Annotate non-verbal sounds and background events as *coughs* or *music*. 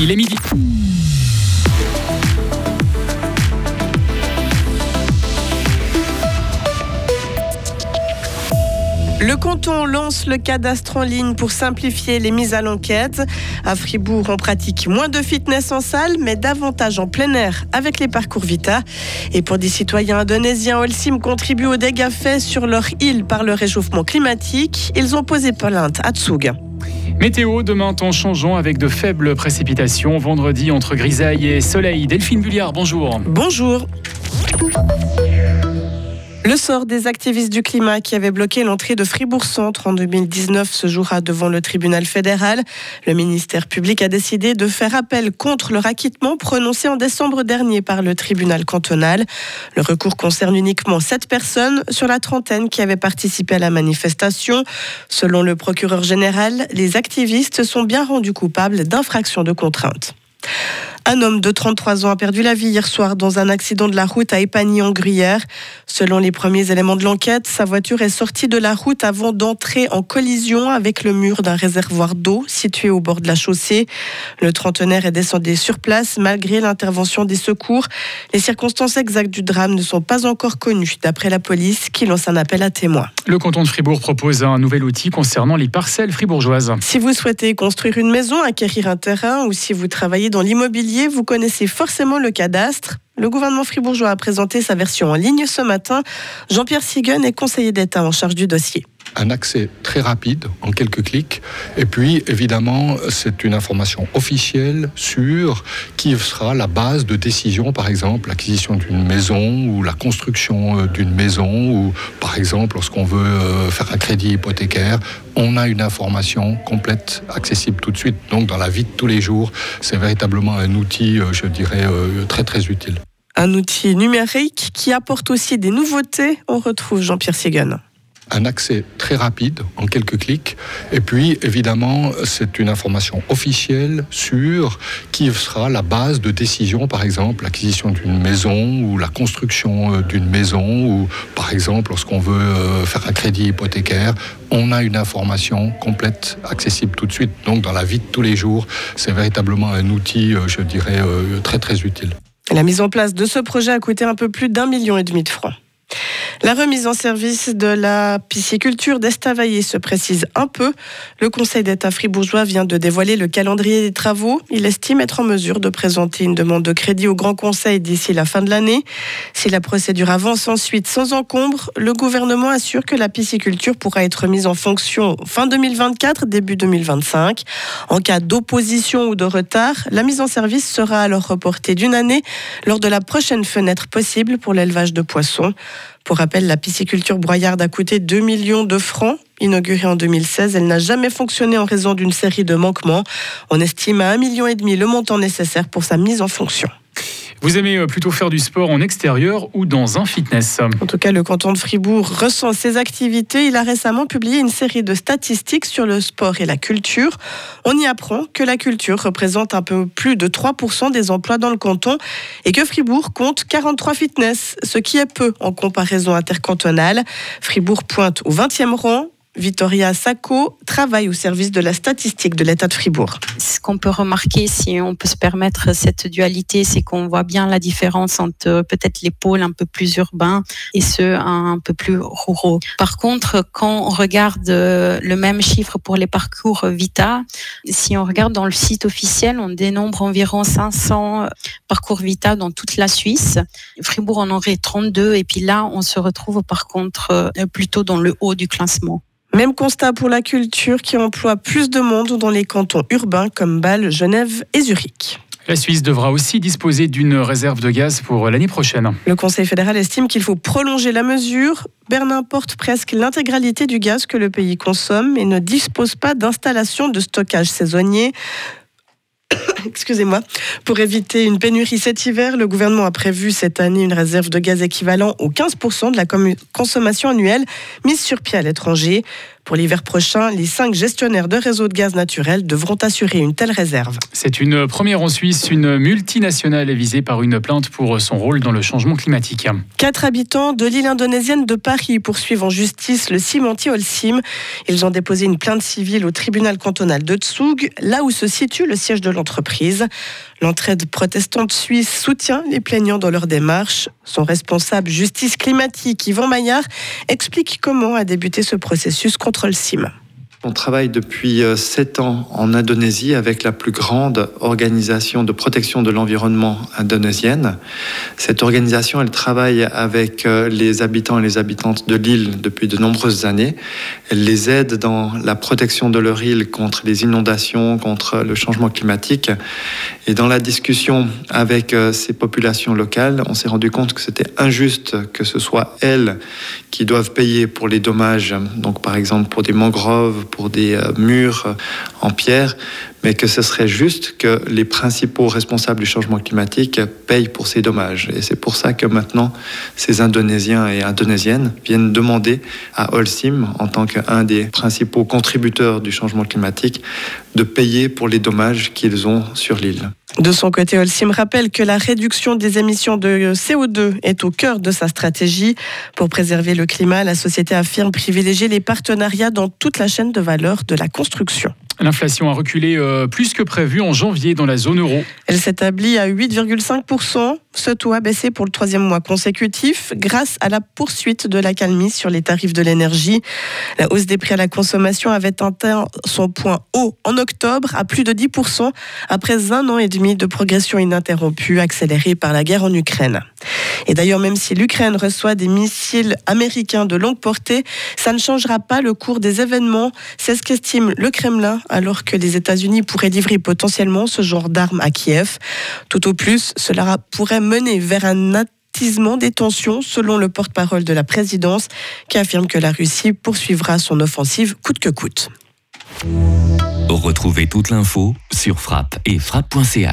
Il est midi. Le canton lance le cadastre en ligne pour simplifier les mises à l'enquête. À Fribourg, on pratique moins de fitness en salle, mais davantage en plein air avec les parcours Vita. Et pour des citoyens indonésiens, Olsim contribue aux dégâts faits sur leur île par le réchauffement climatique. Ils ont posé plainte à Tsug. Météo, demain, temps changeant avec de faibles précipitations. Vendredi, entre grisaille et soleil. Delphine Bulliard, bonjour. Bonjour. Le sort des activistes du climat qui avaient bloqué l'entrée de Fribourg-Centre en 2019 se jouera devant le tribunal fédéral. Le ministère public a décidé de faire appel contre leur acquittement prononcé en décembre dernier par le tribunal cantonal. Le recours concerne uniquement sept personnes sur la trentaine qui avaient participé à la manifestation. Selon le procureur général, les activistes sont bien rendus coupables d'infractions de contrainte. Un homme de 33 ans a perdu la vie hier soir dans un accident de la route à Épagny en Gruyère. Selon les premiers éléments de l'enquête, sa voiture est sortie de la route avant d'entrer en collision avec le mur d'un réservoir d'eau situé au bord de la chaussée. Le trentenaire est descendu sur place malgré l'intervention des secours. Les circonstances exactes du drame ne sont pas encore connues d'après la police qui lance un appel à témoins. Le canton de Fribourg propose un nouvel outil concernant les parcelles fribourgeoises. Si vous souhaitez construire une maison, acquérir un terrain ou si vous travaillez dans l'immobilier, vous connaissez forcément le cadastre. Le gouvernement fribourgeois a présenté sa version en ligne ce matin. Jean-Pierre Sigun est conseiller d'État en charge du dossier un accès très rapide en quelques clics. Et puis, évidemment, c'est une information officielle sur qui sera la base de décision, par exemple, l'acquisition d'une maison ou la construction euh, d'une maison ou, par exemple, lorsqu'on veut euh, faire un crédit hypothécaire, on a une information complète, accessible tout de suite. Donc, dans la vie de tous les jours, c'est véritablement un outil, euh, je dirais, très, très utile. Un outil numérique qui apporte aussi des nouveautés. On retrouve Jean-Pierre Ségan un accès très rapide en quelques clics. Et puis, évidemment, c'est une information officielle sur qui sera la base de décision, par exemple, l'acquisition d'une maison ou la construction euh, d'une maison ou, par exemple, lorsqu'on veut euh, faire un crédit hypothécaire, on a une information complète, accessible tout de suite. Donc, dans la vie de tous les jours, c'est véritablement un outil, euh, je dirais, très, très utile. La mise en place de ce projet a coûté un peu plus d'un million et demi de francs. La remise en service de la pisciculture d'Estavayer se précise un peu. Le Conseil d'État fribourgeois vient de dévoiler le calendrier des travaux. Il estime être en mesure de présenter une demande de crédit au Grand Conseil d'ici la fin de l'année. Si la procédure avance ensuite sans encombre, le gouvernement assure que la pisciculture pourra être mise en fonction fin 2024, début 2025. En cas d'opposition ou de retard, la mise en service sera alors reportée d'une année lors de la prochaine fenêtre possible pour l'élevage de poissons. Pour rappel, la pisciculture broyarde a coûté 2 millions de francs. Inaugurée en 2016, elle n'a jamais fonctionné en raison d'une série de manquements. On estime à 1,5 million le montant nécessaire pour sa mise en fonction. Vous aimez euh, plutôt faire du sport en extérieur ou dans un fitness? En tout cas, le canton de Fribourg ressent ses activités. Il a récemment publié une série de statistiques sur le sport et la culture. On y apprend que la culture représente un peu plus de 3% des emplois dans le canton et que Fribourg compte 43 fitness, ce qui est peu en comparaison intercantonale. Fribourg pointe au 20e rang Vittoria Sacco travaille au service de la statistique de l'État de Fribourg. Ce qu'on peut remarquer, si on peut se permettre cette dualité, c'est qu'on voit bien la différence entre euh, peut-être les pôles un peu plus urbains et ceux un peu plus ruraux. Par contre, quand on regarde euh, le même chiffre pour les parcours Vita, si on regarde dans le site officiel, on dénombre environ 500 euh, parcours Vita dans toute la Suisse. Fribourg en aurait 32 et puis là, on se retrouve par contre plutôt dans le haut du classement. Même constat pour la culture qui emploie plus de monde dans les cantons urbains comme Bâle, Genève et Zurich. La Suisse devra aussi disposer d'une réserve de gaz pour l'année prochaine. Le Conseil fédéral estime qu'il faut prolonger la mesure. Berlin porte presque l'intégralité du gaz que le pays consomme et ne dispose pas d'installation de stockage saisonnier. *coughs* Excusez-moi. Pour éviter une pénurie cet hiver, le gouvernement a prévu cette année une réserve de gaz équivalent aux 15% de la consommation annuelle mise sur pied à l'étranger. Pour l'hiver prochain, les cinq gestionnaires de réseaux de gaz naturel devront assurer une telle réserve. C'est une première en Suisse. Une multinationale est visée par une plainte pour son rôle dans le changement climatique. Quatre habitants de l'île indonésienne de Paris poursuivent en justice le cimentier Holcim. Ils ont déposé une plainte civile au tribunal cantonal de Tsug, là où se situe le siège de l'entreprise. L'entraide protestante suisse soutient les plaignants dans leur démarche. Son responsable justice climatique, Yvan Maillard, explique comment a débuté ce processus contre le CIM. On travaille depuis euh, sept ans en Indonésie avec la plus grande organisation de protection de l'environnement indonésienne. Cette organisation, elle travaille avec euh, les habitants et les habitantes de l'île depuis de nombreuses années. Elle les aide dans la protection de leur île contre les inondations, contre le changement climatique. Et dans la discussion avec euh, ces populations locales, on s'est rendu compte que c'était injuste que ce soit elles qui doivent payer pour les dommages, donc par exemple pour des mangroves, pour des euh, murs euh, en pierre, mais que ce serait juste que les principaux responsables du changement climatique payent pour ces dommages. Et c'est pour ça que maintenant, ces Indonésiens et Indonésiennes viennent demander à Holcim, en tant qu'un des principaux contributeurs du changement climatique, de payer pour les dommages qu'ils ont sur l'île. De son côté, Holcim rappelle que la réduction des émissions de CO2 est au cœur de sa stratégie. Pour préserver le climat, la société affirme privilégier les partenariats dans toute la chaîne de valeur de la construction. L'inflation a reculé euh, plus que prévu en janvier dans la zone euro. Elle s'établit à 8,5%. Ce taux a baissé pour le troisième mois consécutif grâce à la poursuite de la calmie sur les tarifs de l'énergie. La hausse des prix à la consommation avait atteint son point haut en octobre à plus de 10% après un an et demi de progression ininterrompue accélérée par la guerre en Ukraine. Et d'ailleurs, même si l'Ukraine reçoit des missiles américains de longue portée, ça ne changera pas le cours des événements. C'est ce qu'estime le Kremlin, alors que les États-Unis pourraient livrer potentiellement ce genre d'armes à Kiev. Tout au plus, cela pourrait mener vers un attisement des tensions, selon le porte-parole de la présidence, qui affirme que la Russie poursuivra son offensive coûte que coûte. Retrouvez toute l'info sur frappe et frappe.ch.